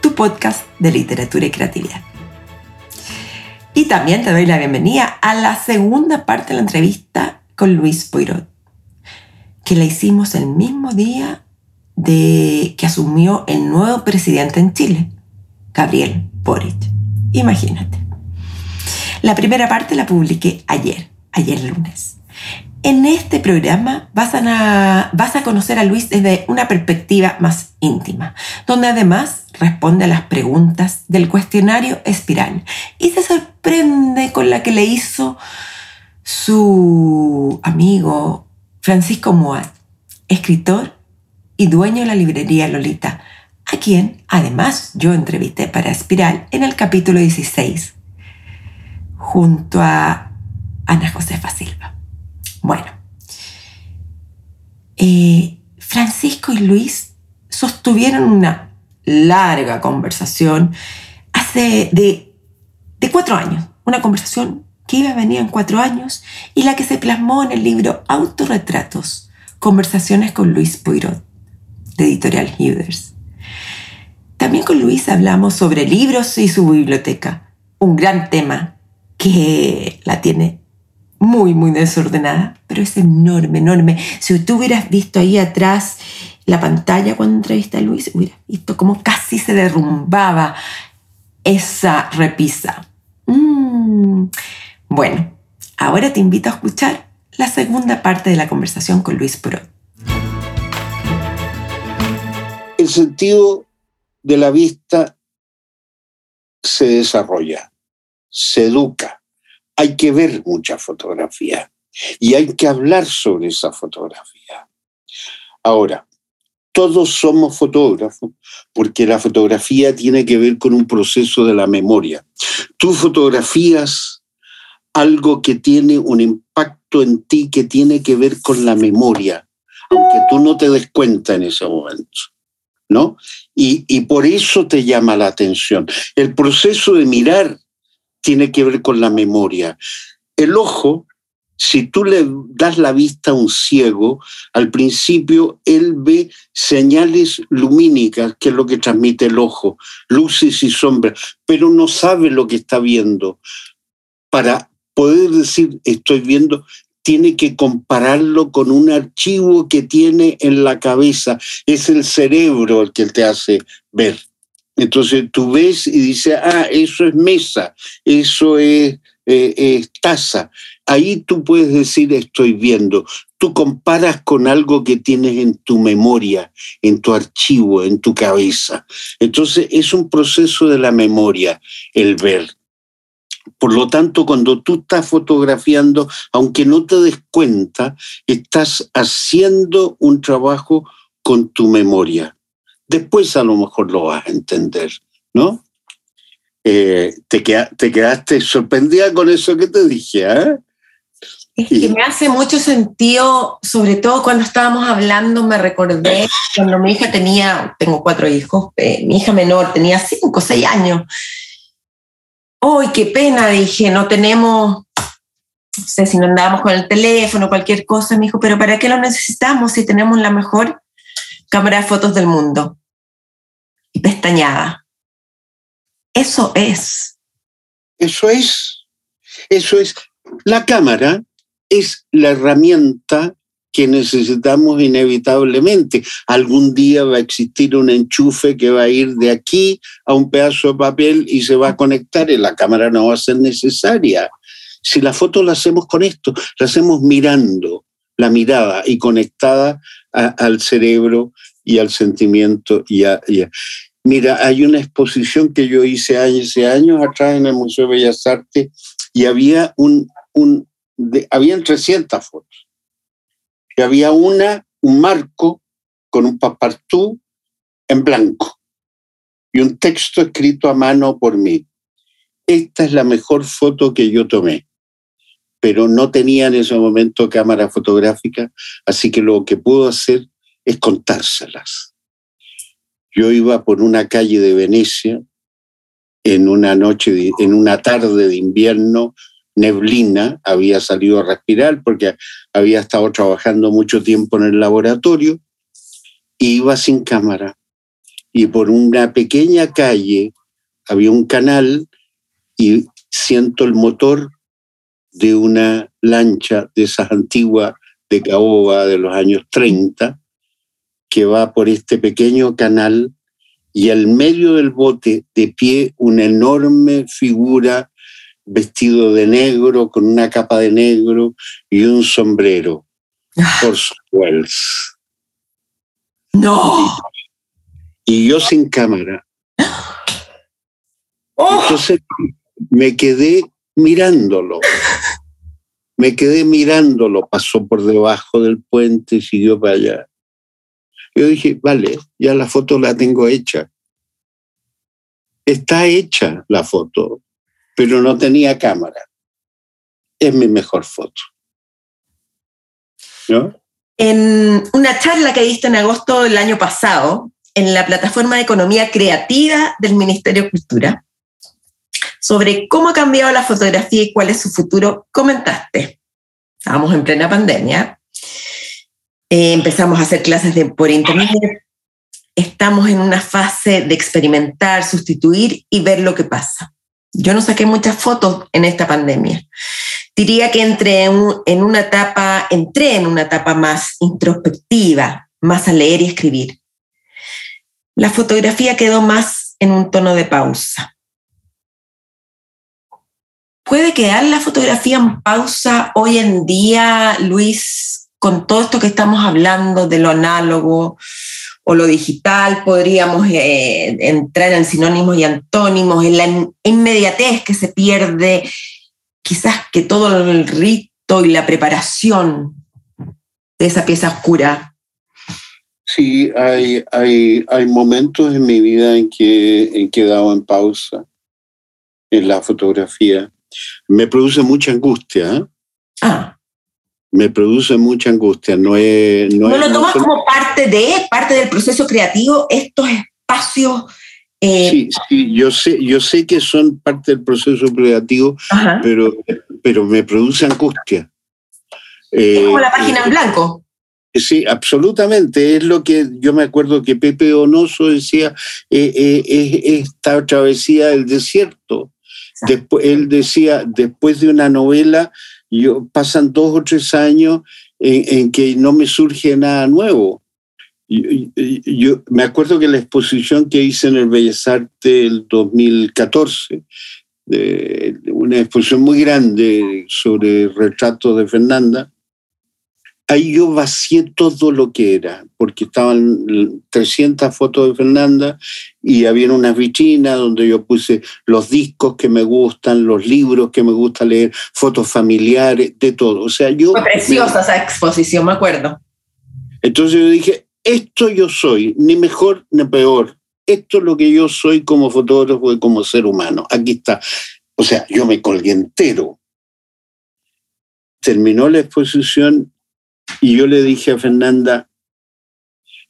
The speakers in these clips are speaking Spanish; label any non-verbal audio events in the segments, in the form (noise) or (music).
tu podcast de literatura y creatividad. Y también te doy la bienvenida a la segunda parte de la entrevista con Luis Poirot, que la hicimos el mismo día de que asumió el nuevo presidente en Chile, Gabriel Boric. Imagínate. La primera parte la publiqué ayer, ayer lunes. En este programa vas a, conocer a Luis desde una perspectiva más íntima, donde además responde a las preguntas del cuestionario espiral y se sorprende con la que le hizo su amigo Francisco Moat, escritor y dueño de la librería Lolita, a quien además yo entrevisté para Espiral en el capítulo 16, junto a Ana Josefa Silva. Bueno, eh, Francisco y Luis sostuvieron una larga conversación hace de, cuatro años, una conversación que iba a venir en cuatro años y la que se plasmó en el libro Autorretratos, Conversaciones con Luis Poirot, de Editorial Hughes. También con Luis hablamos sobre libros y su biblioteca, un gran tema que la tiene muy, muy desordenada, pero es enorme, enorme. Si tú hubieras visto ahí atrás la pantalla cuando entrevista a Luis, hubieras visto cómo casi se derrumbaba esa repisa. Mm. Bueno, ahora te invito a escuchar la segunda parte de la conversación con Luis Pro. El sentido de la vista se desarrolla, se educa hay que ver mucha fotografía y hay que hablar sobre esa fotografía. Ahora, todos somos fotógrafos porque la fotografía tiene que ver con un proceso de la memoria. Tú fotografías algo que tiene un impacto en ti que tiene que ver con la memoria, aunque tú no te des cuenta en ese momento. ¿No? Y, y por eso te llama la atención. El proceso de mirar tiene que ver con la memoria. El ojo, si tú le das la vista a un ciego, al principio él ve señales lumínicas, que es lo que transmite el ojo, luces y sombras, pero no sabe lo que está viendo. Para poder decir estoy viendo, tiene que compararlo con un archivo que tiene en la cabeza. Es el cerebro el que te hace ver. Entonces tú ves y dices, ah, eso es mesa, eso es, eh, es taza. Ahí tú puedes decir, estoy viendo. Tú comparas con algo que tienes en tu memoria, en tu archivo, en tu cabeza. Entonces es un proceso de la memoria el ver. Por lo tanto, cuando tú estás fotografiando, aunque no te des cuenta, estás haciendo un trabajo con tu memoria después a lo mejor lo vas a entender, ¿no? Eh, te, te, quedaste sorprendida con eso que te dije, ¿eh? Es que me hace mucho sentido, sobre todo cuando estábamos hablando, me recordé cuando mi hija tenía, tengo cuatro hijos, eh, mi hija menor tenía cinco seis años. ¡Ay, qué pena! Dije, no tenemos, no sé si no andábamos con el teléfono, cualquier cosa. Me dijo, pero ¿para qué lo necesitamos si tenemos la mejor cámara de fotos del mundo? y pestañada. Eso es. Eso es. Eso es. La cámara es la herramienta que necesitamos inevitablemente. Algún día va a existir un enchufe que va a ir de aquí a un pedazo de papel y se va a conectar y la cámara no va a ser necesaria. Si la foto la hacemos con esto, la hacemos mirando la mirada y conectada al cerebro y al sentimiento. Y Mira, hay una exposición que yo hice hace años atrás en el Museo de Bellas Artes y había un, un habían 300 fotos. Y había una, un marco con un papartú en blanco y un texto escrito a mano por mí. esta es la mejor foto que yo tomé. Pero no tenía en ese momento cámara fotográfica, así que lo que puedo hacer es contárselas. Yo iba por una calle de Venecia en una noche, en una tarde de invierno, neblina, había salido a respirar porque había estado trabajando mucho tiempo en el laboratorio, iba sin cámara y por una pequeña calle había un canal y siento el motor de una lancha de esas antiguas de caoba de los años 30 que va por este pequeño canal y al medio del bote de pie una enorme figura vestido de negro, con una capa de negro y un sombrero. Ah. Por Wells. No. Y, yo sin cámara. Oh. Entonces me quedé mirándolo. Me quedé mirándolo, pasó por debajo del puente y siguió para allá. Yo dije, vale, ya la foto la tengo hecha. Está hecha la foto, pero no tenía cámara. Es mi mejor foto. ¿No? En una charla que diste en agosto del año pasado, en la plataforma de economía creativa del Ministerio de Cultura, sobre cómo ha cambiado la fotografía y cuál es su futuro, comentaste. Estábamos en plena pandemia eh, empezamos a hacer clases de, por internet. Estamos en una fase de experimentar, sustituir y ver lo que pasa. Yo no saqué muchas fotos en esta pandemia. Diría que entré en, una etapa, entré en una etapa más introspectiva, más a leer y escribir. La fotografía quedó más en un tono de pausa. ¿Puede quedar la fotografía en pausa hoy en día, Luis, con todo esto que estamos hablando de lo análogo o lo digital, podríamos eh, entrar en sinónimos y antónimos, en la inmediatez que se pierde, quizás que todo el rito y la preparación de esa pieza oscura. Sí, hay, hay, hay momentos en mi vida en que he quedado en pausa en la fotografía. Me produce mucha angustia. ¿eh? Ah me produce mucha angustia. No, es, no, lo tomas como parte de, parte del proceso creativo, estos espacios. Eh, sí, sí, yo sé, yo sé que son parte del proceso creativo, pero, pero me produce angustia. Es como la página en eh, blanco. Sí, absolutamente. Es lo que yo me acuerdo que Pepe Onoso decía, eh, esta travesía del desierto. Después, él decía, después de una novela, yo, pasan dos o tres años en, que no me surge nada nuevo. Yo, me acuerdo que la exposición que hice en el Bellas Artes el 2014, una exposición muy grande sobre retratos de Fernanda, ahí yo vacié todo lo que era, porque estaban 300 fotos de Fernanda y había una vitrina donde yo puse los discos que me gustan, los libros que me gusta leer, fotos familiares, de todo. O sea, yo... Fue preciosa esa exposición, me acuerdo. Entonces yo dije, esto yo soy, ni mejor ni peor. Esto es lo que yo soy como fotógrafo y como ser humano. Aquí está. O sea, yo me colgué entero. Terminó la exposición y yo le dije a Fernanda,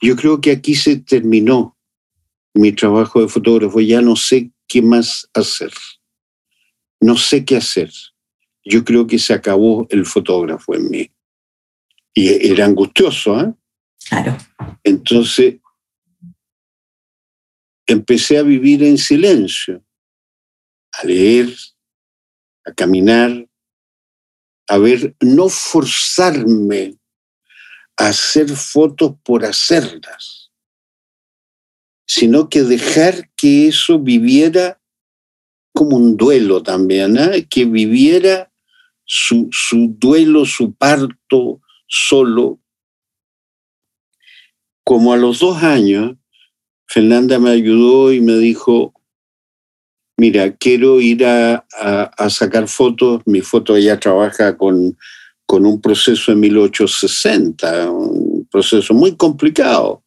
yo creo que aquí se terminó mi trabajo de fotógrafo, ya no sé qué más hacer. No sé qué hacer. Yo creo que se acabó el fotógrafo en mí. Y era angustioso, ¿eh? Claro. Entonces, empecé a vivir en silencio, a leer, a caminar, a ver, no forzarme hacer fotos por hacerlas, sino que dejar que eso viviera como un duelo también, ¿eh? que viviera su, su duelo, su parto solo. Como a los dos años, Fernanda me ayudó y me dijo, mira, quiero ir a, a sacar fotos, mi foto ella trabaja con con un proceso en 1860, un proceso muy complicado.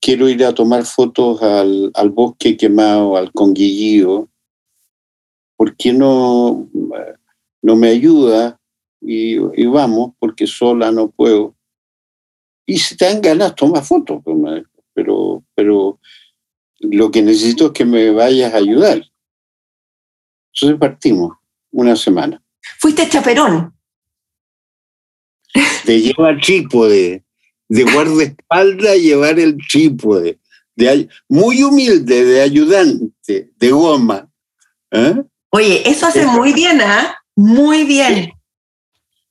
Quiero ir a tomar fotos al, bosque quemado, al Conguillío, ¿por qué no, no me ayuda? Y, vamos, porque sola no puedo. Y si te dan ganas, toma fotos, pues, pero, pero lo que necesito es que me vayas a ayudar. Entonces partimos una semana. Fuiste chaperón. De llevar trípode, de guardaespaldas llevar el trípode, de, muy humilde, de ayudante, de goma. ¿eh? Oye, eso hace muy bien, ¿ah? Muy bien.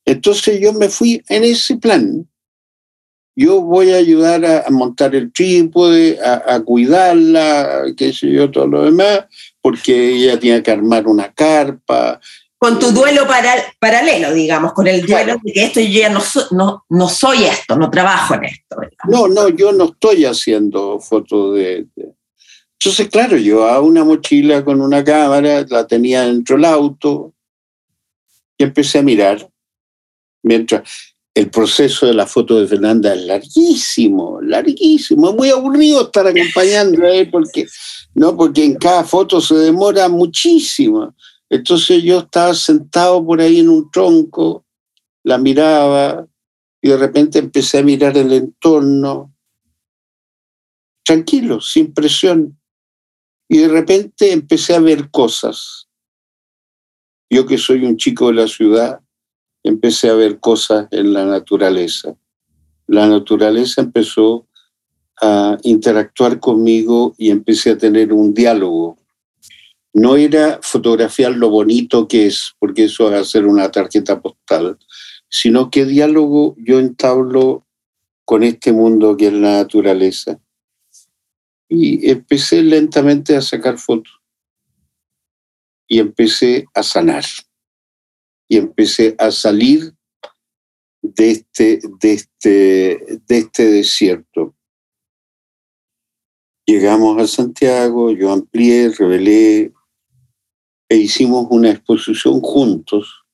Entonces yo me fui en ese plan. Yo voy a ayudar a, montar el trípode, a, a, cuidarla, qué sé yo, todo lo demás, porque ella tenía que armar una carpa. Con tu duelo para, paralelo, digamos, con el duelo de que esto yo ya no, no, no soy esto, no trabajo en esto. No, no, yo no estoy haciendo fotos de, de... Entonces, claro, llevaba una mochila con una cámara, la tenía dentro del auto y empecé a mirar. Mientras el proceso de la foto de Fernanda es larguísimo, larguísimo, es muy aburrido estar acompañando a él porque, ¿no? porque en cada foto se demora muchísimo. Entonces yo estaba sentado por ahí en un tronco, la miraba y de repente empecé a mirar el entorno, tranquilo, sin presión. Y de repente empecé a ver cosas. Yo que soy un chico de la ciudad, empecé a ver cosas en la naturaleza. La naturaleza empezó a interactuar conmigo y empecé a tener un diálogo. No era fotografiar lo bonito que es, porque eso es hacer una tarjeta postal, sino que diálogo yo entablo con este mundo que es la naturaleza. Y empecé lentamente a sacar fotos. Y empecé a sanar y empecé a salir de este, de este, de este desierto. Llegamos a Santiago, yo amplié, revelé e hicimos una exposición juntos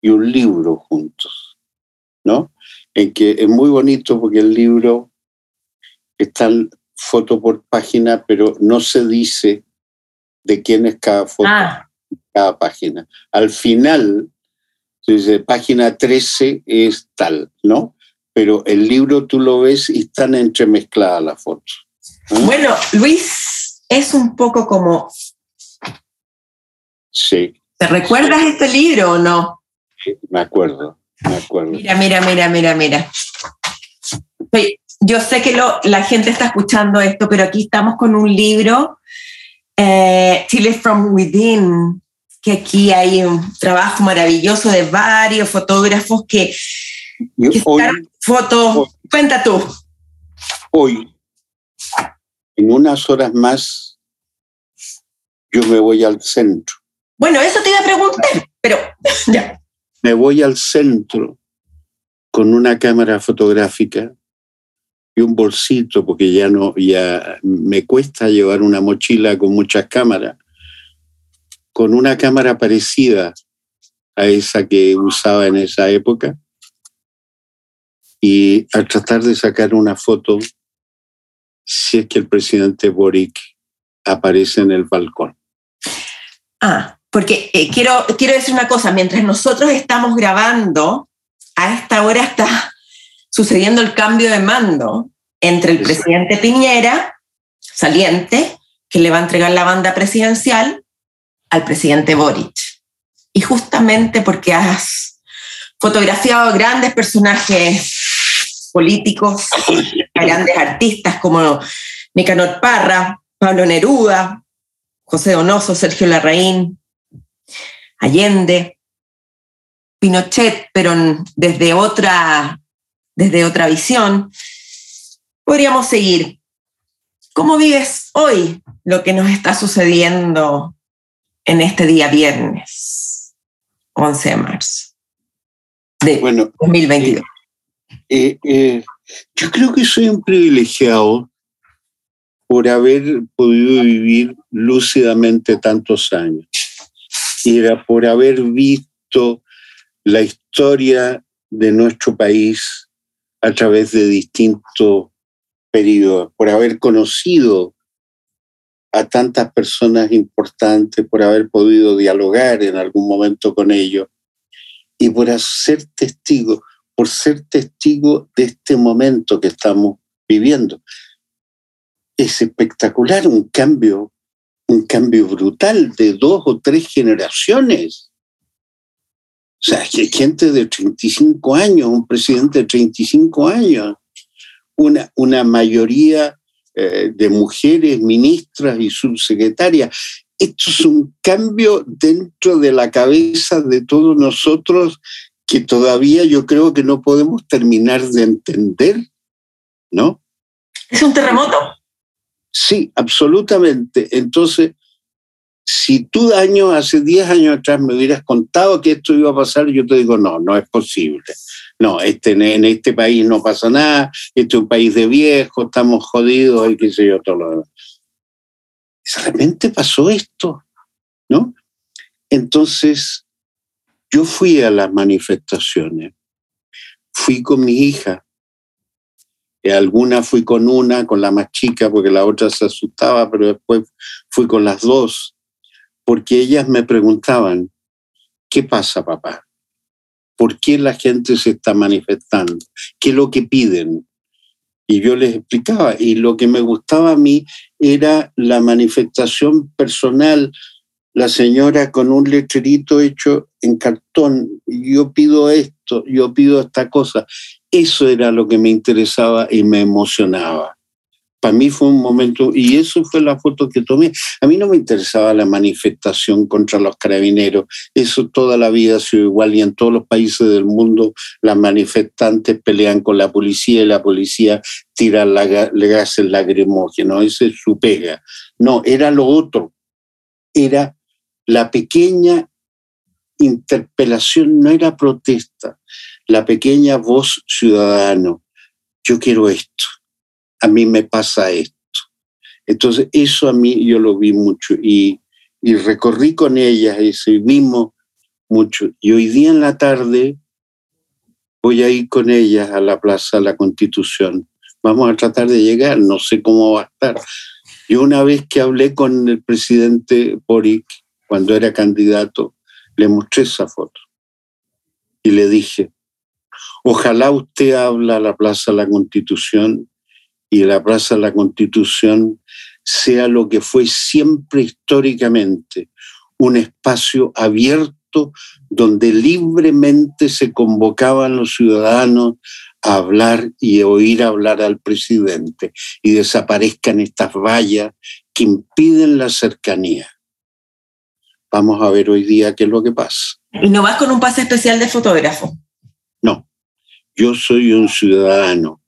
y un libro juntos, ¿no? En que es muy bonito porque el libro está foto por página, pero no se dice de quién es cada foto, ah. cada página. Al final entonces, página 13 es tal, ¿no? Pero el libro tú lo ves y están entremezcladas las fotos. ¿eh? Bueno, Luis, es un poco como... Sí. ¿Te recuerdas este libro o no? Sí, me acuerdo, me acuerdo. Mira, mira, mira, mira, mira. Yo sé que lo, la gente está escuchando esto, pero aquí estamos con un libro, eh, Chile from Within, que aquí hay un trabajo maravilloso de varios fotógrafos que, que hoy, fotos. hoy- Cuenta tú. hoy, en unas horas más, yo me voy al centro. Bueno, eso te iba a preguntar, pero (laughs) ya. Me voy al centro con una cámara fotográfica y un bolsito, porque ya no, ya me cuesta llevar una mochila con muchas cámaras, con una cámara parecida a esa que usaba en esa época y a tratar de sacar una foto si es que el presidente Boric aparece en el balcón. Ah, porque eh, quiero, quiero decir una cosa, mientras nosotros estamos grabando, a esta hora está (laughs) sucediendo el cambio de mando entre el presidente Piñera, saliente, que le va a entregar la banda presidencial, al presidente Boric. Y justamente porque has fotografiado grandes personajes políticos, (laughs) grandes artistas como Nicanor Parra, Pablo Neruda, José Donoso, Sergio Larraín, Allende, Pinochet, pero desde otra, desde otra visión. Podríamos seguir. ¿Cómo vives hoy lo que nos está sucediendo en este día viernes, 11 de marzo de Bueno, 2022? Eh, eh, yo creo que soy un privilegiado por haber podido vivir lúcidamente tantos años. Era por haber visto la historia de nuestro país a través de distintos periodos, por haber conocido a tantas personas importantes, por haber podido dialogar en algún momento con ellos y por ser testigo, por ser testigo de este momento que estamos viviendo. Es espectacular un cambio, un cambio brutal de dos o tres generaciones. O sea, gente de 35 años, un presidente de 35 años, una, una mayoría eh, de mujeres ministras y subsecretarias. Esto es un cambio dentro de la cabeza de todos nosotros que todavía yo creo que no podemos terminar de entender, ¿no? ¿Es un terremoto? Sí, absolutamente. Entonces, si tú años, hace 10 años atrás me hubieras contado que esto iba a pasar, yo te digo, no, no es posible no, este, en este país no pasa nada, este es un país de viejos, estamos jodidos y qué sé yo, todo lo demás. De repente pasó esto, ¿no? Entonces, yo fui a las manifestaciones, fui con mi hija, alguna fui con una, con la más chica, porque la otra se asustaba, pero después fui con las dos, porque ellas me preguntaban, ¿qué pasa, papá? por qué la gente se está manifestando, qué es lo que piden. Y yo les explicaba, y lo que me gustaba a mí era la manifestación personal, la señora con un letrerito hecho en cartón, yo pido esto, yo pido esta cosa. Eso era lo que me interesaba y me emocionaba. Para mí fue un momento, y eso fue la foto que tomé. A mí no me interesaba la manifestación contra los carabineros, eso toda la vida ha sido igual y en todos los países del mundo las manifestantes pelean con la policía y la policía tira la, gases lacrimógenos, ese es su pega. No, era lo otro, era la pequeña interpelación, no era protesta, la pequeña voz ciudadano. Yo quiero esto a mí me pasa esto. Entonces, eso a mí yo lo vi mucho y, recorrí con ellas y seguimos mucho. Y hoy día en la tarde voy a ir con ellas a la Plaza de la Constitución. Vamos a tratar de llegar, no sé cómo va a estar. Yo una vez que hablé con el presidente Boric, cuando era candidato, le mostré esa foto y le dije, ojalá usted habla a la Plaza de la Constitución y la Plaza de la Constitución sea lo que fue siempre históricamente, un espacio abierto donde libremente se convocaban los ciudadanos a hablar y oír hablar al presidente y desaparezcan estas vallas que impiden la cercanía. Vamos a ver hoy día qué es lo que pasa. ¿Y no vas con un pase especial de fotógrafo? No, yo soy un ciudadano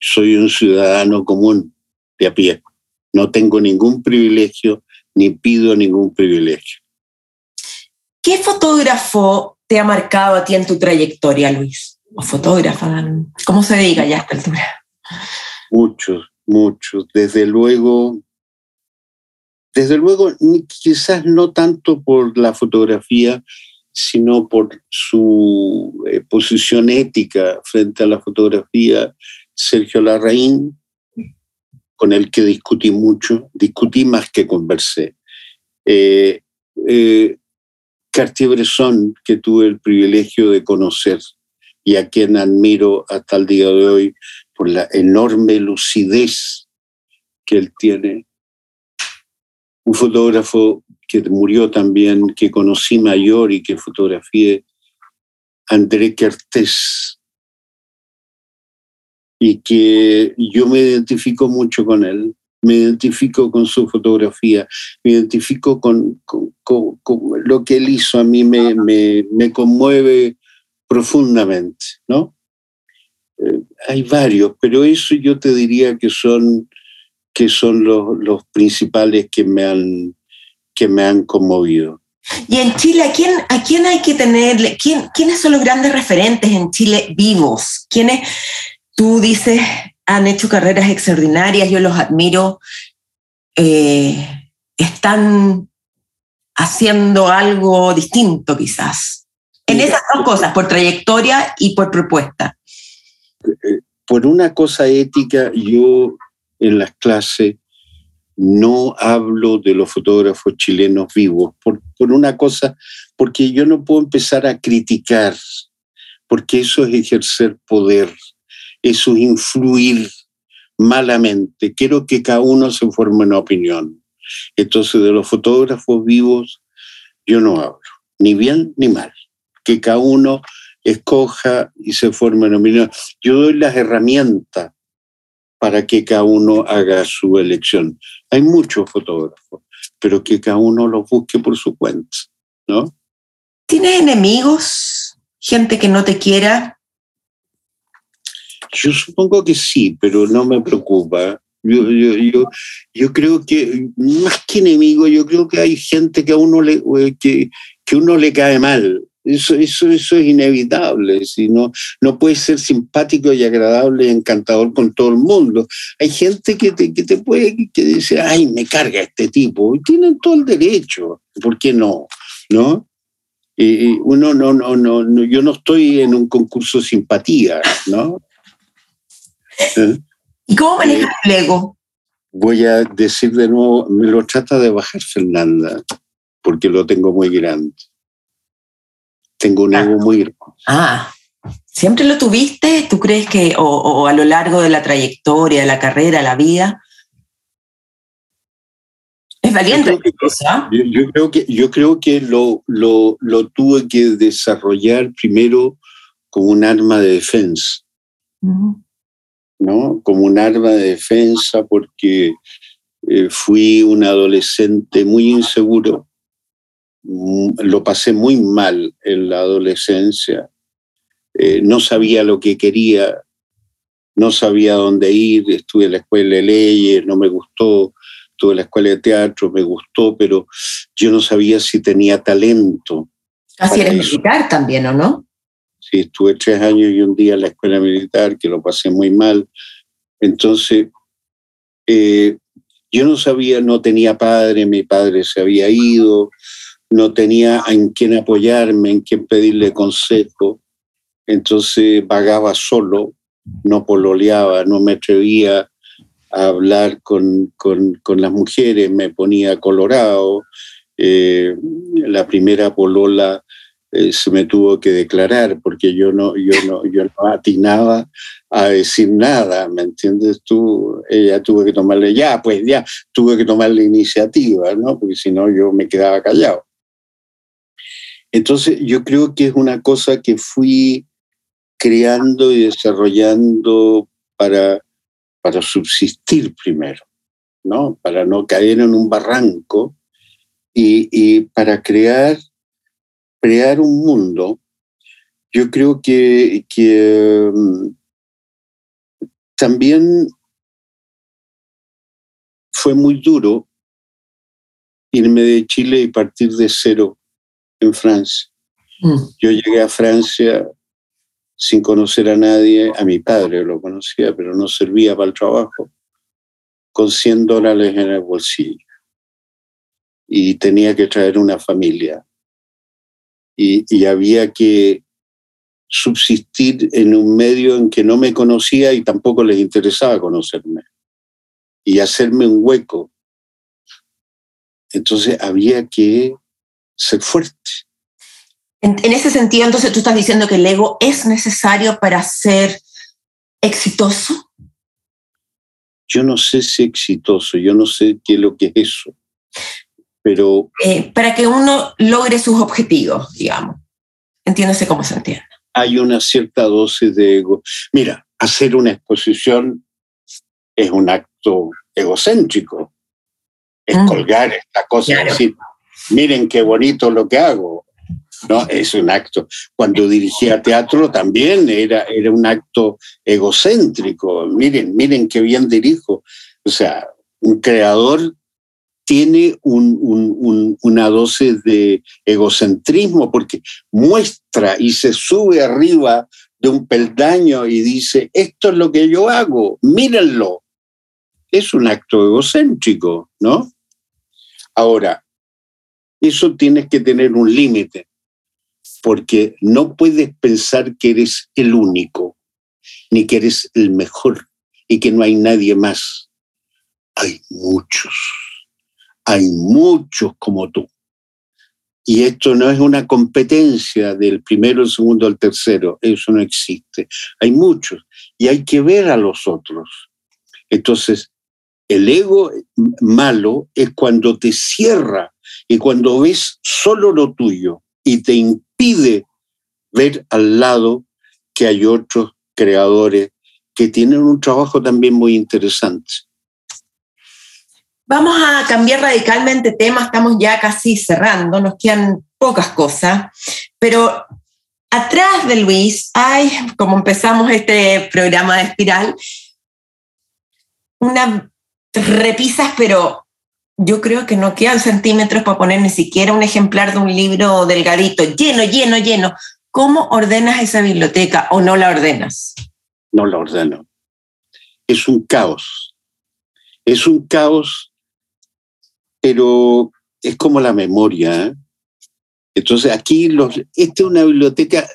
soy un ciudadano común de a pie. No tengo ningún privilegio ni pido ningún privilegio. ¿Qué fotógrafo te ha marcado a ti en tu trayectoria, Luis? O fotógrafa, ¿cómo se diga ya a esta altura? Muchos, muchos. Desde luego, desde luego, quizás no tanto por la fotografía, sino por su eh, posición ética frente a la fotografía Sergio Larraín, con el que discutí mucho, discutí más que conversé. Eh, eh, Cartier-Bresson, que tuve el privilegio de conocer y a quien admiro hasta el día de hoy por la enorme lucidez que él tiene. Un fotógrafo que murió también, que conocí mayor y que fotografié, André Kertész, y que yo me identifico mucho con él, me identifico con su fotografía, me identifico con, lo que él hizo, a mí me, me, conmueve profundamente, ¿no? Eh, hay varios, pero eso yo te diría que son, que son los, los principales que me, han, que me han conmovido. Y en Chile, ¿a quién, a quién hay que tenerle? ¿Quién, ¿Quiénes son los grandes referentes en Chile vivos? ¿Quiénes, Tú dices, han hecho carreras extraordinarias, yo los admiro, eh, están haciendo algo distinto quizás. En esas dos cosas, por trayectoria y por propuesta. Eh, por una cosa ética, yo en las clases no hablo de los fotógrafos chilenos vivos por, una cosa, porque yo no puedo empezar a criticar, porque eso es ejercer poder, eso es influir malamente. Quiero que cada uno se forme una opinión. Entonces, de los fotógrafos vivos, yo no hablo, ni bien ni mal. Que cada uno escoja y se forme una opinión. Yo doy las herramientas para que cada uno haga su elección. Hay muchos fotógrafos, pero que cada uno los busque por su cuenta, ¿no? ¿Tienes enemigos? ¿Gente que no te quiera? Yo supongo que sí, pero no me preocupa. Yo, yo, yo, yo creo que, más que enemigo, yo creo que hay gente que a uno le, que, que uno le cae mal. Eso, eso, eso es inevitable. Si no, no puedes ser simpático y agradable y encantador con todo el mundo. Hay gente que te, que te puede que dice, ay, me carga este tipo. Y tienen todo el derecho. ¿Por qué no? ¿No? Y uno no, no, no, no, yo no estoy en un concurso de simpatía, ¿no? ¿Y cómo manejas el ego? Voy a decir de nuevo, me lo trata de bajar Fernanda, porque lo tengo muy grande. Tengo un ego muy grande. Ah, ¿siempre lo tuviste? ¿Tú crees que, o, o, a lo largo de la trayectoria, de la carrera, la vida? Es valiente. Yo creo que, yo, yo creo que, yo creo que lo, lo, lo tuve que desarrollar primero como un arma de defensa. Uh -huh. ¿no? Como un arma de defensa porque eh, fui un adolescente muy inseguro, lo pasé muy mal en la adolescencia, eh, no sabía lo que quería, no sabía dónde ir, estuve en la escuela de leyes, no me gustó, estuve en la escuela de teatro, me gustó, pero yo no sabía si tenía talento. Casi eres militar también, ¿o no? Sí, estuve tres años y un día en la escuela militar, que lo pasé muy mal. Entonces, eh, yo no sabía, no tenía padre, mi padre se había ido, no tenía en quién apoyarme, en quién pedirle consejo. Entonces vagaba solo, no pololeaba, no me atrevía a hablar con, con, con las mujeres, me ponía colorado. Eh, la primera polola eh, se me tuvo que declarar porque yo no, yo no, yo no atinaba a decir nada, ¿me entiendes tú? Ella tuvo que tomarle, ya, pues ya, tuve que tomar la iniciativa, ¿no? Porque si no yo me quedaba callado. Entonces yo creo que es una cosa que fui creando y desarrollando para, para subsistir primero, ¿no? Para no caer en un barranco y, y para crear crear un mundo, yo creo que, que um, también fue muy duro irme de Chile y partir de cero en Francia. Mm. Yo llegué a Francia sin conocer a nadie, a mi padre lo conocía, pero no servía para el trabajo, con 100 dólares en el bolsillo. Y tenía que traer una familia y, y, había que subsistir en un medio en que no me conocía y tampoco les interesaba conocerme y hacerme un hueco. Entonces había que ser fuerte. En, en, ese sentido, entonces tú estás diciendo que el ego es necesario para ser exitoso. Yo no sé si exitoso, yo no sé qué es lo que es eso pero... Eh, para que uno logre sus objetivos, digamos. Entiéndase cómo se entiende. Hay una cierta dosis de ego. Mira, hacer una exposición es un acto egocéntrico. Es mm. colgar esta cosa, claro. decir, miren qué bonito lo que hago. ¿no? Es un acto. Cuando dirigía teatro también era, era un acto egocéntrico. Miren, miren qué bien dirijo. O sea, un creador tiene un, un, un, una dosis de egocentrismo porque muestra y se sube arriba de un peldaño y dice, esto es lo que yo hago, mírenlo. Es un acto egocéntrico, ¿no? Ahora, eso tienes que tener un límite, porque no puedes pensar que eres el único, ni que eres el mejor y que no hay nadie más hay muchos, hay muchos como tú. Y esto no es una competencia del primero, el segundo, el tercero, eso no existe. Hay muchos y hay que ver a los otros. Entonces, el ego malo es cuando te cierra y cuando ves solo lo tuyo y te impide ver al lado que hay otros creadores que tienen un trabajo también muy interesante. Vamos a cambiar radicalmente tema, estamos ya casi cerrando, nos quedan pocas cosas, pero atrás de Luis hay, como empezamos este programa de espiral, unas repisas, pero yo creo que no quedan centímetros para poner ni siquiera un ejemplar de un libro delgadito, lleno, lleno, lleno. ¿Cómo ordenas esa biblioteca o no la ordenas? No la ordeno. Es un caos. Es un caos, pero es como la memoria. ¿eh? Entonces aquí los, esta es una biblioteca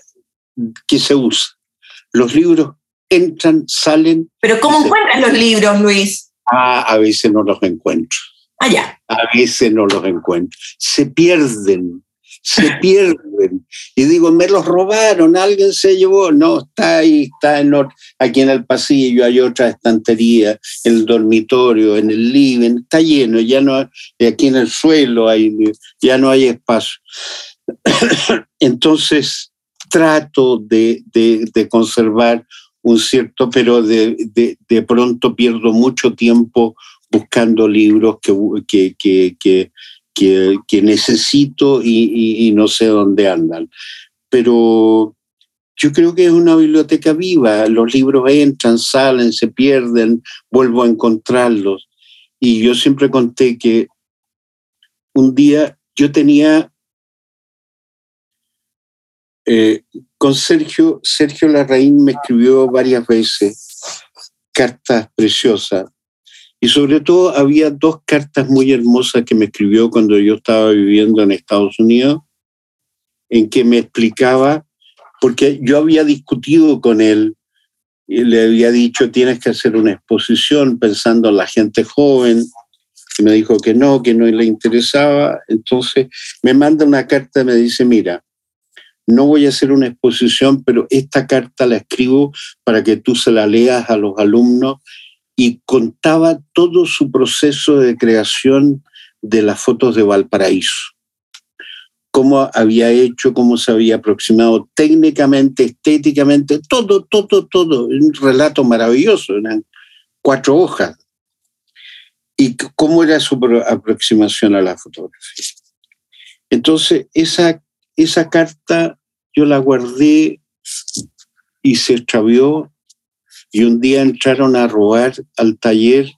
que se usa. Los libros entran, salen. Pero ¿cómo encuentras los libros, Luis? Ah, a veces no los encuentro. Allá. A veces no los encuentro. Se pierden se (laughs) pierden. Y digo, me los robaron, alguien se llevó. No, está ahí, está en, aquí en el pasillo, hay otra estantería, en el dormitorio, en el living, está lleno, ya no, aquí en el suelo hay, ya no hay espacio. (coughs) Entonces, trato de, de, conservar un cierto, pero de, de, pronto pierdo mucho tiempo buscando libros que, que, que, que, necesito y, no sé dónde andan. Pero yo creo que es una biblioteca viva, los libros entran, salen, se pierden, vuelvo a encontrarlos. Y yo siempre conté que un día yo tenía eh, con Sergio, Sergio Larraín me escribió varias veces cartas preciosas y sobre todo había dos cartas muy hermosas que me escribió cuando yo estaba viviendo en Estados Unidos, en que me explicaba, porque yo había discutido con él y le había dicho, tienes que hacer una exposición pensando en la gente joven, y me dijo que no, que no le interesaba. Entonces me manda una carta y me dice, mira, no voy a hacer una exposición, pero esta carta la escribo para que tú se la leas a los alumnos y contaba todo su proceso de creación de las fotos de Valparaíso. Cómo había hecho, cómo se había aproximado técnicamente, estéticamente, todo, todo, todo. Un relato maravilloso, eran cuatro hojas. Y cómo era su aproximación a la fotografía. Entonces, esa, esa carta yo la guardé y se extravió y un día entraron a robar al taller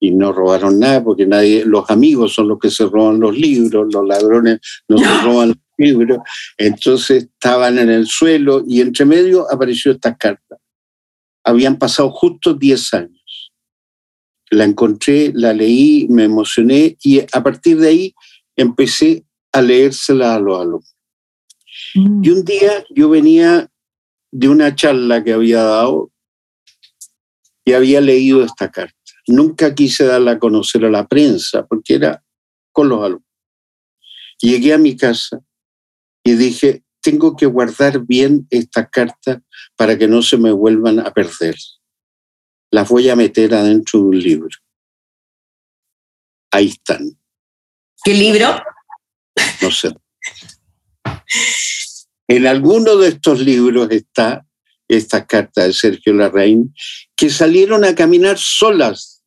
y no robaron nada porque nadie, los amigos son los que se roban los libros, los ladrones no se roban los libros. Entonces estaban en el suelo y entre medio apareció esta carta. Habían pasado justo 10 años. La encontré, la leí, me emocioné y a partir de ahí empecé a leérsela a los alumnos. Mm. Y un día yo venía de una charla que había dado y había leído esta carta. Nunca quise darla a conocer a la prensa porque era con los alumnos. Llegué a mi casa y dije, tengo que guardar bien esta carta para que no se me vuelvan a perder. Las voy a meter adentro de un libro. Ahí están. ¿Qué libro? No sé. En alguno de estos libros está esta carta de Sergio Larraín, que salieron a caminar solas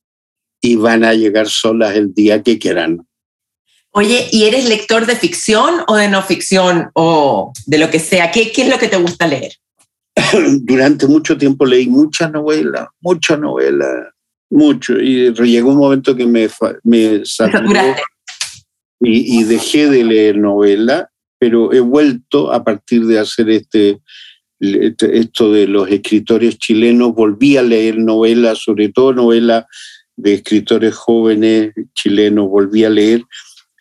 y van a llegar solas el día que quieran. Oye, ¿y eres lector de ficción o de no ficción o de lo que sea? ¿Qué, qué es lo que te gusta leer? (clears throat) Durante mucho tiempo leí mucha novela, mucha novela, mucho. Y llegó un momento que me, me y, y dejé de leer novela, pero he vuelto a partir de hacer este, esto de los escritores chilenos, volví a leer novelas, sobre todo novelas de escritores jóvenes chilenos, volví a leer,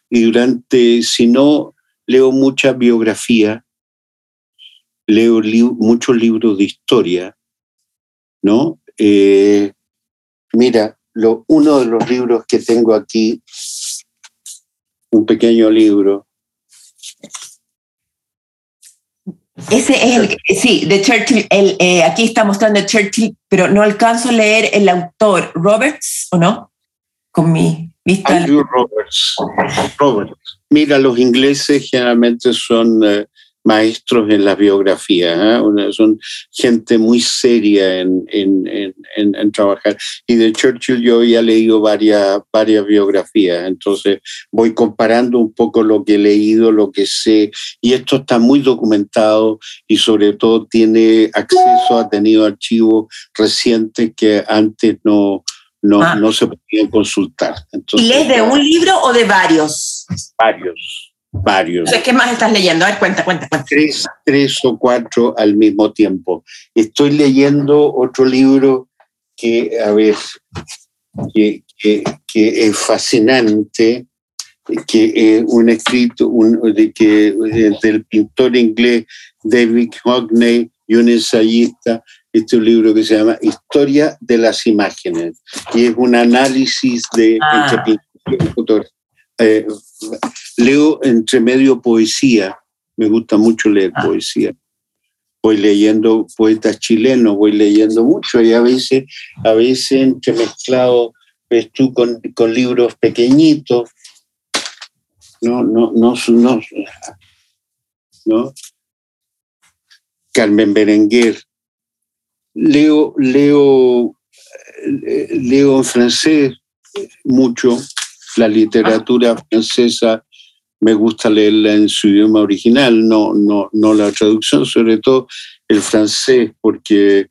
y durante, si no, leo mucha biografía, leo muchos libros de historia, ¿no? Eh, mira, uno de los libros que tengo aquí, un pequeño libro. Ese es el, sí, de Churchill, el, eh, aquí está mostrando Churchill, pero no alcanzo a leer el autor, Roberts, ¿o no? Con mi vista. Andrew Roberts. Roberts. Mira, los ingleses generalmente son eh, maestros en la biografía, ¿eh? son gente muy seria en, en, trabajar. Y de Churchill yo ya he leído varias, varias biografías, entonces voy comparando un poco lo que he leído, lo que sé, y esto está muy documentado y sobre todo tiene acceso, ha tenido archivos recientes que antes no, no, ah. no se podían consultar. ¿Y lees de un libro o de varios? Varios varios. ¿Qué más estás leyendo? A ver, cuenta, cuenta, cuenta. Tres, tres o cuatro al mismo tiempo. Estoy leyendo otro libro que, a ver, que, que, es fascinante, que es un escrito un, de, que, del pintor inglés David Hockney y un ensayista, este un libro que se llama Historia de las Imágenes, y es un análisis de ah. entre eh, leo entre medio poesía, me gusta mucho leer ah. poesía. Voy leyendo poetas chilenos, voy leyendo mucho y a veces, a veces entremezclado, ves tú, con, con libros pequeñitos. No, no, no, no, no. Carmen Berenguer. Leo, leo, eh, leo en francés mucho, la literatura francesa me gusta leerla en su idioma original, no, no, no la traducción, sobre todo el francés, porque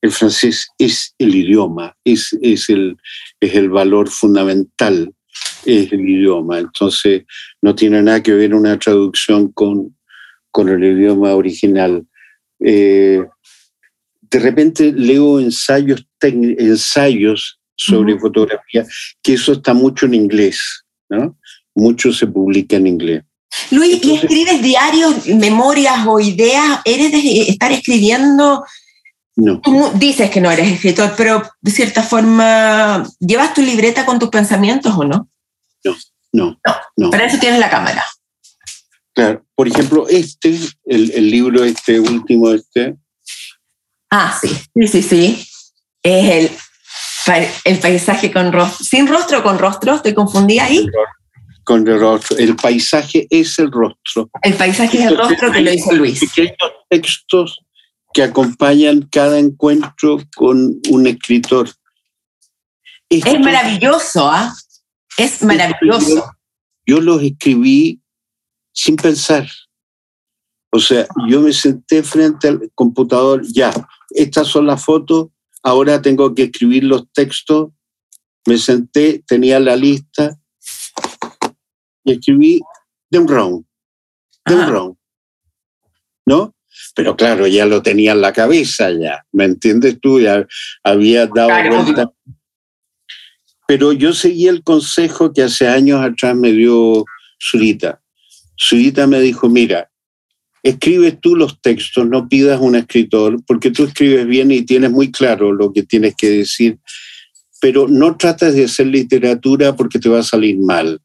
el francés es el idioma, es, es, el, es el valor fundamental, es el idioma. Entonces, no tiene nada que ver una traducción con, con el idioma original. Eh, de repente leo ensayos, ensayos sobre fotografía, que eso está mucho en inglés, ¿no? Mucho se publica en inglés. Luis, ¿y escribes diarios, memorias o ideas? ¿Eres de estar escribiendo? No. Tú dices que no eres escritor, pero de cierta forma, ¿llevas tu libreta con tus pensamientos o no? No, no, no. Para eso tienes la cámara. Claro, por ejemplo, este, el, el libro este último, este. Ah, sí, sí, sí, sí. Es el el paisaje con rostro. ¿Sin rostro o con rostro? ¿Te confundí ahí? Con el rostro. El paisaje es el rostro. El paisaje es el rostro que lo hizo Luis. Pequeños textos que acompañan cada encuentro con un escritor. es maravilloso, ¿ah? Es maravilloso. Yo los escribí sin pensar. O sea, yo me senté frente al computador, ya, estas son las fotos, ahora tengo que escribir los textos, me senté, tenía la lista y escribí de un round, de un round, ¿no? Pero claro, ya lo tenía en la cabeza ya, ¿me entiendes tú? Ya había dado vuelta. Pero yo seguí el consejo que hace años atrás me dio Zurita. Zurita me dijo, mira, escribes tú los textos, no pidas un escritor, porque tú escribes bien y tienes muy claro lo que tienes que decir, pero no tratas de hacer literatura porque te va a salir mal.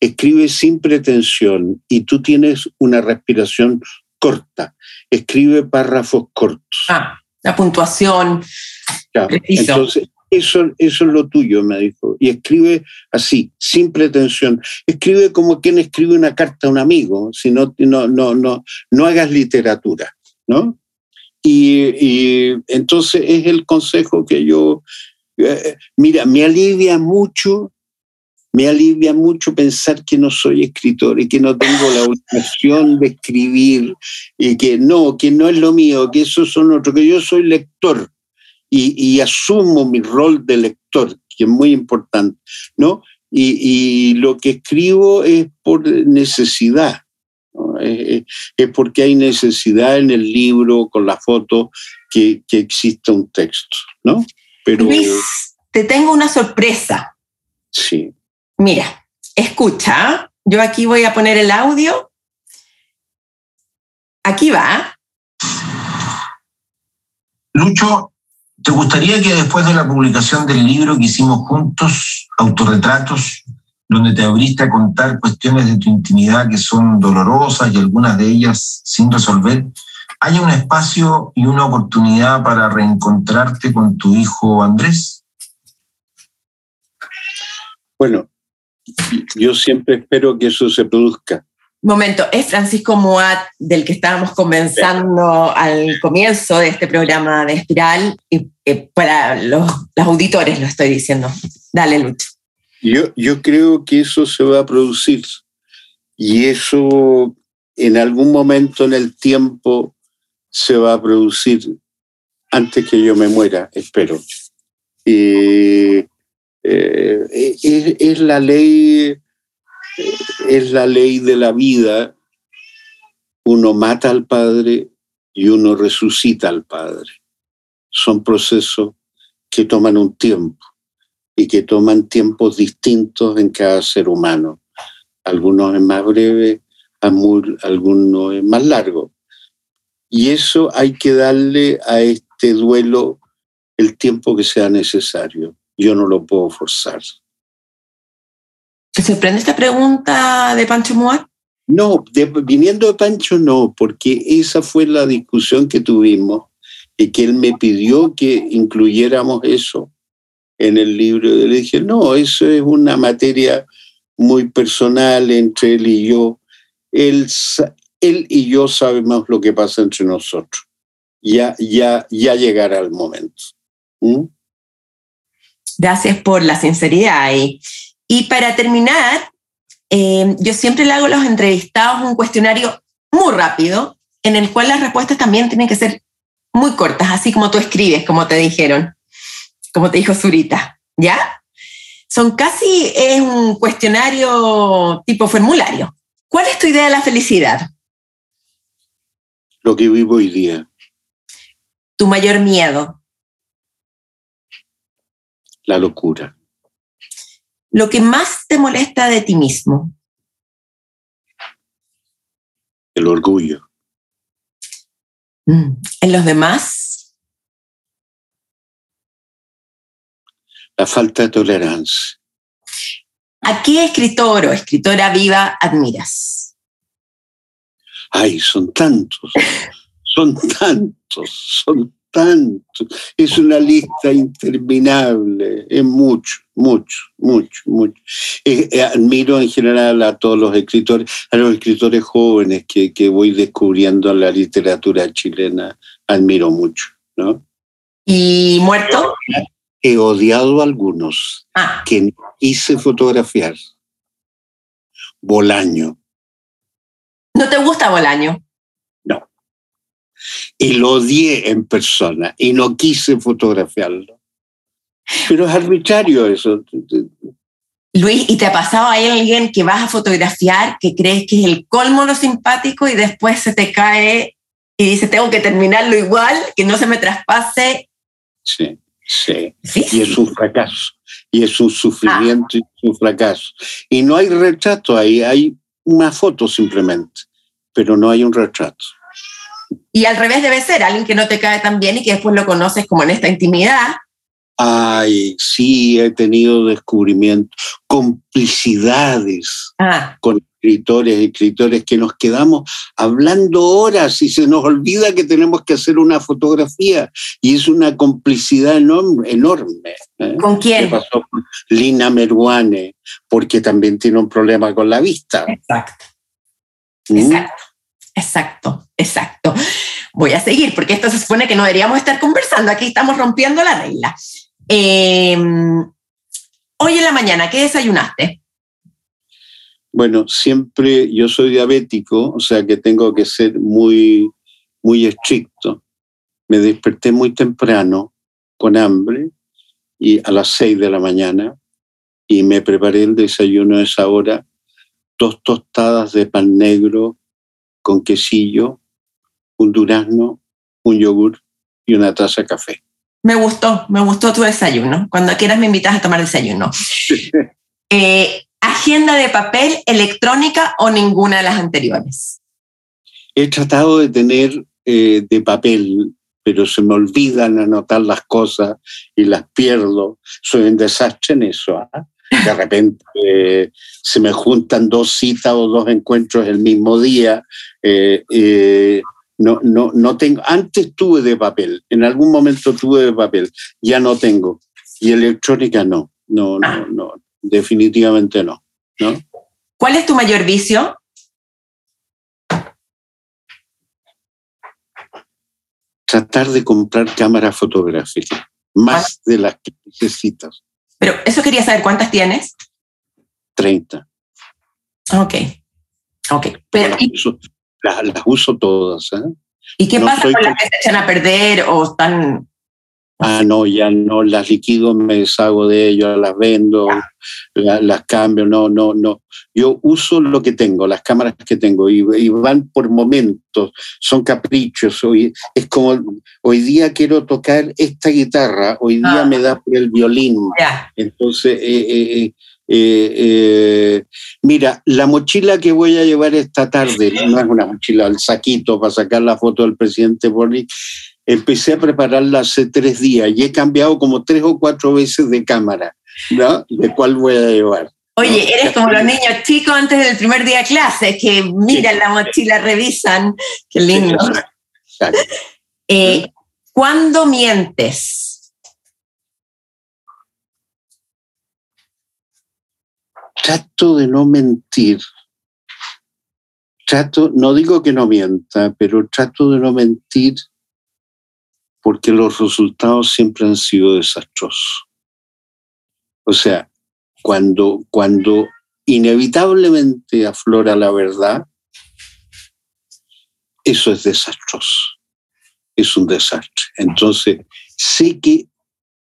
Escribe sin pretensión y tú tienes una respiración corta. Escribe párrafos cortos. Ah, la puntuación. entonces, eso, eso es lo tuyo, me dijo. Y escribe así, sin pretensión. Escribe como quien escribe una carta a un amigo, si no, no, no, no, no hagas literatura, ¿no? Y, entonces es el consejo que yo, eh, mira, me alivia mucho, me alivia mucho pensar que no soy escritor y que no tengo la obligación de escribir y que no, que no es lo mío, que esos son otros, que yo soy lector y, asumo mi rol de lector, que es muy importante, ¿no? Y, lo que escribo es por necesidad, es, porque hay necesidad en el libro, con la foto, que, que exista un texto, ¿no? Pero, Luis, te tengo una sorpresa. Sí. Mira, escucha, yo aquí voy a poner el audio. Aquí va. Lucho, ¿Te gustaría que después de la publicación del libro que hicimos juntos, Autorretratos, donde te abriste a contar cuestiones de tu intimidad que son dolorosas y algunas de ellas sin resolver, haya un espacio y una oportunidad para reencontrarte con tu hijo Andrés? Bueno, yo siempre espero que eso se produzca. Momento, es Francisco Moat del que estábamos comenzando al comienzo de este programa de Espiral y eh, para los, los, auditores lo estoy diciendo. Dale, Lucho. Yo, yo creo que eso se va a producir y eso en algún momento en el tiempo se va a producir antes que yo me muera, espero. Eh, eh, es, es, la ley, es la ley de la vida. Uno mata al padre y uno resucita al padre. Son procesos que toman un tiempo y que toman tiempos distintos en cada ser humano. Algunos es más breve, algunos es más largo. Y eso hay que darle a este duelo el tiempo que sea necesario. Yo no lo puedo forzar. ¿Te sorprende esta pregunta de Pancho Muar? No, viniendo de Pancho no, porque esa fue la discusión que tuvimos y que él me pidió que incluyéramos eso en el libro. Le dije, no, eso es una materia muy personal entre él y yo. Él, él y yo sabemos lo que pasa entre nosotros. Ya, ya, ya llegará el momento. ¿Mm? Gracias por la sinceridad. Y, y para terminar, eh, yo siempre le hago a los entrevistados un cuestionario muy rápido, en el cual las respuestas también tienen que ser muy cortas, así como tú escribes, como te dijeron como te dijo Zurita, ¿ya? Son casi es un cuestionario tipo formulario. ¿Cuál es tu idea de la felicidad? Lo que vivo hoy día. ¿Tu mayor miedo? La locura. ¿Lo que más te molesta de ti mismo? El orgullo. Mm. ¿En los demás? la falta de tolerancia. ¿A qué escritor o escritora viva admiras? Ay, son tantos, son tantos, son tantos. Es una lista interminable, es mucho, mucho, mucho, mucho. Eh, eh, admiro en general a todos los escritores, a los escritores jóvenes que, que voy descubriendo en la literatura chilena, admiro mucho, ¿no? ¿Y muerto? he odiado a algunos ah. que hice fotografiar. Bolaño. ¿No te gusta Bolaño? Y lo odié en persona y no quise fotografiarlo. Pero es arbitrario eso. Luis, ¿y te ha pasado ahí alguien que vas a fotografiar que crees que es el colmo lo simpático y después se te cae y dice, tengo que terminarlo igual, que no se me traspase? Sí. Sí, y es un fracaso, y es un sufrimiento y es un fracaso. Y no hay retrato ahí, hay una foto simplemente, pero no hay un retrato. Y al revés debe ser, alguien que no te cae tan bien y que después lo conoces como en esta intimidad. Ay, sí, he tenido descubrimientos, complicidades ah. con escritores, escritores que nos quedamos hablando horas y se nos olvida que tenemos que hacer una fotografía y es una complicidad enorme. enorme ¿eh? ¿Con quién? pasó con Lina Meruane, porque también tiene un problema con la vista. Exacto. ¿Mm? Exacto. Exacto, exacto. Voy a seguir, porque esto se supone que no deberíamos estar conversando. Aquí estamos rompiendo la regla. Eh, hoy en la mañana, ¿qué desayunaste? Bueno, siempre yo soy diabético, o sea que tengo que ser muy, muy estricto. Me desperté muy temprano con hambre y a las seis de la mañana y me preparé el desayuno a esa hora, dos tostadas de pan negro con quesillo, un durazno, un yogur y una taza de café. Me gustó, me gustó tu desayuno. Cuando quieras me invitas a tomar desayuno. (laughs) eh, agenda de papel, electrónica o ninguna de las anteriores? He tratado de tener eh, de papel pero se me olvidan anotar las cosas y las pierdo. Soy un desastre en eso. ¿ah? De repente eh, se me juntan dos citas o dos encuentros el mismo día. Eh, eh, no, no, no tengo. Antes tuve de papel, en algún momento tuve de papel, ya no tengo. Y electrónica no, no, no, Ah. no, definitivamente no. ¿no? ¿Cuál es tu mayor vicio? Tratar de comprar cámaras fotográficas, más de las que necesitas, Pero eso quería saber, ¿cuántas tienes? 30. Ok. Ok. Pero, Las ¿y, uso, las, las uso todas. ¿eh? y qué no pasa con las que se echan a perder o están... Ah, no, ya no, las liquido, me deshago de ellas, las vendo, la- las cambio, no, no, no. Yo uso lo que tengo, las cámaras que tengo, y, y van por momentos, son caprichos. Hoy, es como, hoy día quiero tocar esta guitarra, hoy día Ah. me da por el violín. Ya. Entonces, eh, eh, eh, eh, eh, mira, la mochila que voy a llevar esta tarde, no es una mochila, el saquito para sacar la foto del presidente Boric, empecé a prepararla hace tres días y he cambiado como tres o cuatro veces de cámara, ¿no? ¿De cuál voy a llevar? Oye, eres como los niños chicos antes del primer día de clase, que miran la mochila, revisan. Qué lindo. Exacto, exacto. (laughs) Eh, ¿Cuándo mientes? Trato de no mentir. Trato, no digo que no mienta, pero trato de no mentir porque los resultados siempre han sido desastrosos. O sea, cuando, cuando inevitablemente aflora la verdad, eso es desastroso. Es un desastre. Entonces, sé que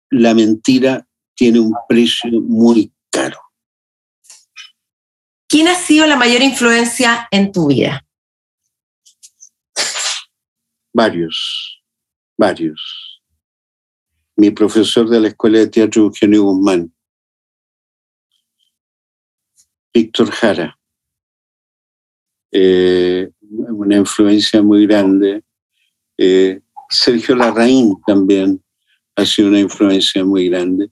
la mentira tiene un precio muy caro. ¿Quién ha sido la mayor influencia en tu vida? Varios, varios. Mi profesor de la Escuela de Teatro Eugenio Guzmán, Víctor Jara, eh, una influencia muy grande. Eh, Sergio Larraín también ha sido una influencia muy grande.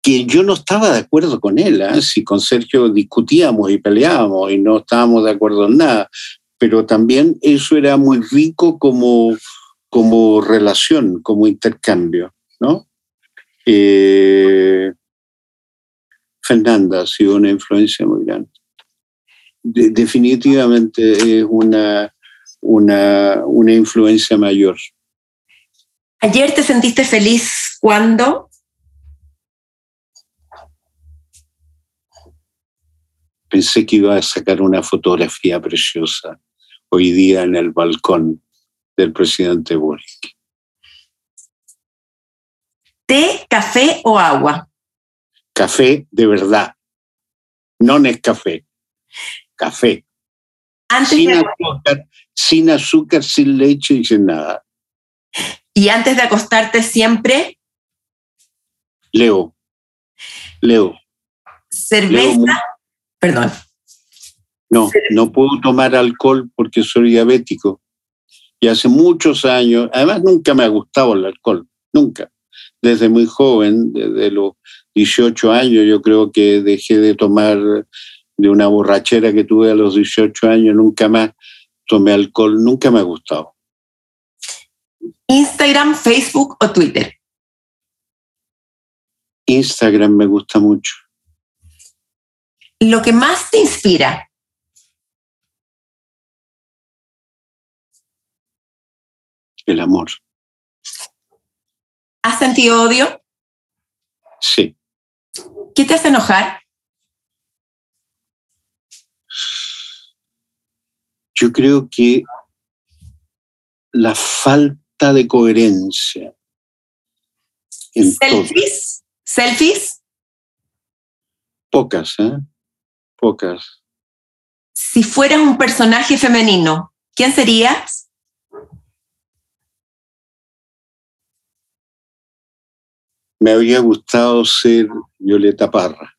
Que yo no estaba de acuerdo con él, ¿ah? si con Sergio discutíamos y peleábamos y no estábamos de acuerdo en nada, pero también eso era muy rico como, como relación, como intercambio, ¿no? Eh, Fernanda ha sido una influencia muy grande. De- definitivamente es una, una, una influencia mayor. ¿Ayer te sentiste feliz cuando? Pensé que iba a sacar una fotografía preciosa hoy día en el balcón del presidente Boric. ¿Té, café o agua? Café de verdad, no es café, café. Antes Sin de- azúcar, sin azúcar, sin leche y sin nada. y antes de acostarte siempre, Leo, Leo, cerveza. Leo Perdón. no, no puedo tomar alcohol porque soy diabético. Y hace muchos años, además nunca me ha gustado el alcohol, nunca. Desde muy joven, desde los 18 años, yo creo que dejé de tomar de una borrachera que tuve a los 18 años, nunca más tomé alcohol, nunca me ha gustado. Instagram, Facebook o Twitter. Instagram me gusta mucho. Lo que más te inspira. El amor, ¿Has sentido odio? sí. ¿Qué te hace enojar? Yo creo que la falta de coherencia en todo. ¿Selfies? ¿Selfies? Pocas, ¿eh? Pocas. Si fueras un personaje femenino, ¿quién serías? Me habría gustado ser Violeta Parra.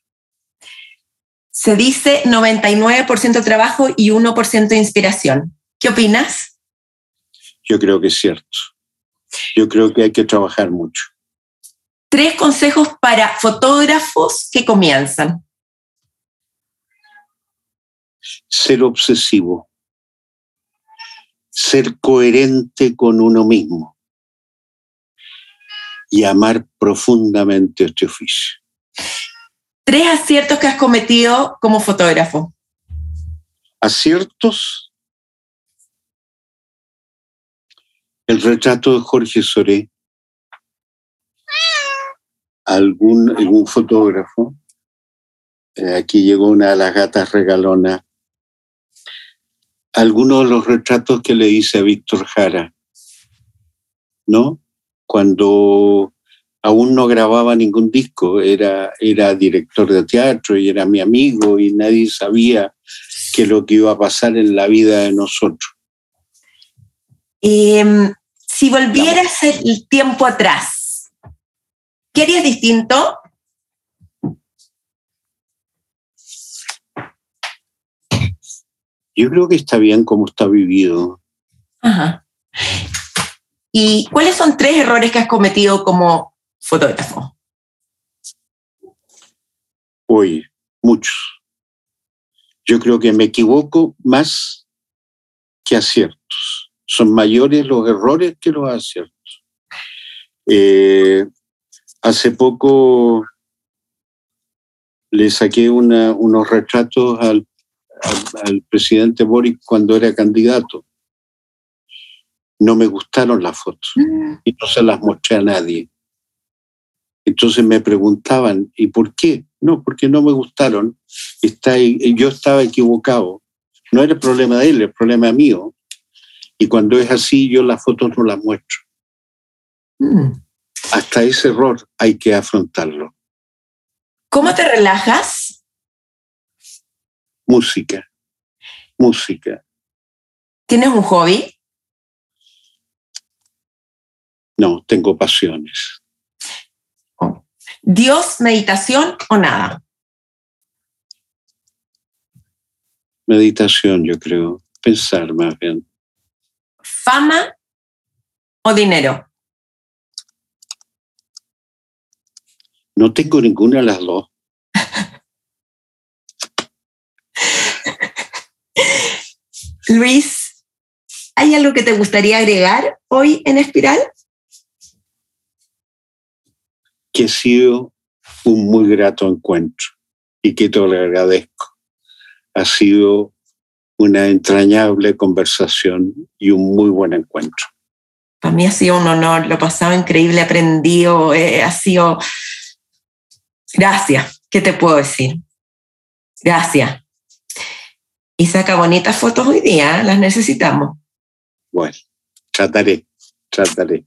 Se dice 99% trabajo y 1% inspiración. ¿Qué opinas? Yo creo que es cierto. Yo creo que hay que trabajar mucho. Tres consejos para fotógrafos que comienzan. Ser obsesivo. Ser coherente con uno mismo. Y amar profundamente este oficio. Tres aciertos que has cometido como fotógrafo. Aciertos. El retrato de Jorge Soré. Algún, algún fotógrafo. Eh, aquí llegó una de las gatas regalona. Algunos de los retratos que le hice a Víctor Jara. ¿No? Cuando aún no grababa ningún disco, era, era director de teatro y era mi amigo y nadie sabía que lo que iba a pasar en la vida de nosotros. Eh, si volvieras el tiempo atrás, ¿qué harías distinto? Yo creo que está bien como está vivido. Ajá. ¿Y cuáles son tres errores que has cometido como fotógrafo? Oye, muchos. Yo creo que me equivoco más que aciertos. Son mayores los errores que los aciertos. Eh, hace poco le saqué unos retratos al, al, al presidente Boric cuando era candidato. No me gustaron las fotos y no se las mostré a nadie. Entonces me preguntaban, ¿y por qué? No, porque no me gustaron. Está, yo estaba equivocado. No era el problema de él, el problema mío. Y cuando es así, yo las fotos no las muestro. Mm. Hasta ese error hay que afrontarlo. ¿Cómo te relajas? Música, música. ¿Tienes un hobby? No, tengo pasiones. ¿Dios, meditación o nada? Meditación, yo creo. Pensar más bien. ¿Fama o dinero? No tengo ninguna de las dos. (laughs) Luis, ¿hay algo que te gustaría agregar hoy en Espiral? Que ha sido un muy grato encuentro y que te lo agradezco. Ha sido una entrañable conversación y un muy buen encuentro. Para mí ha sido un honor, lo he pasado increíble, aprendido, eh, ha sido... Gracias, ¿qué te puedo decir? Gracias. Y saca bonitas fotos hoy día, ¿eh? las necesitamos. Bueno, trataré, trataré.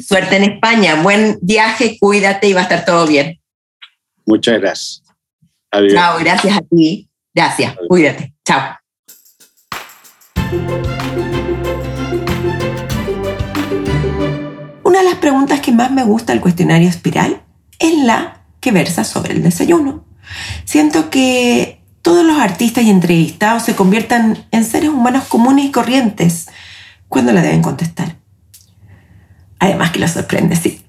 Suerte en España, buen viaje, cuídate y va a estar todo bien. Muchas gracias. Adiós. Chao, gracias a ti. Gracias, cuídate. Chao. Una de las preguntas que más me gusta del cuestionario espiral es la que versa sobre el desayuno. Siento que todos los artistas y entrevistados se conviertan en seres humanos comunes y corrientes cuando la deben contestar. Además que los sorprende, sí.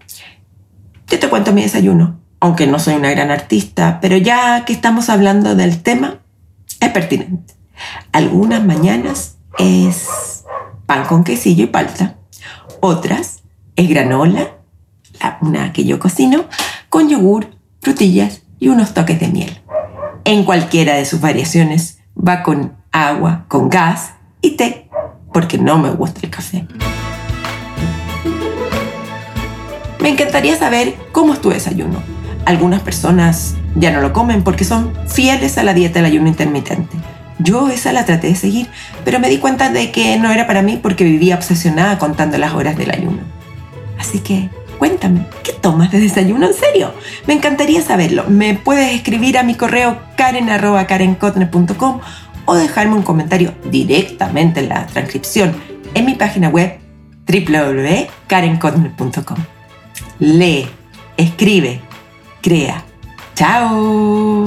Yo te cuento mi desayuno, aunque no soy una gran artista, pero ya que estamos hablando del tema, es pertinente. Algunas mañanas es pan con quesillo y palta, otras es granola, la- una que yo cocino, con yogur, frutillas y unos toques de miel. En cualquiera de sus variaciones va con agua, con gas y té, porque no me gusta el café. Me encantaría saber cómo es tu desayuno. Algunas personas ya no lo comen porque son fieles a la dieta del ayuno intermitente. Yo esa la traté de seguir, pero me di cuenta de que no era para mí porque vivía obsesionada contando las horas del ayuno. Así que cuéntame, ¿qué tomas de desayuno en serio? Me encantaría saberlo. Me puedes escribir a mi correo karen.karenkotner.com o dejarme un comentario directamente en la transcripción en mi página web www.karenkotner.com. Lee, escribe, crea. ¡Chao!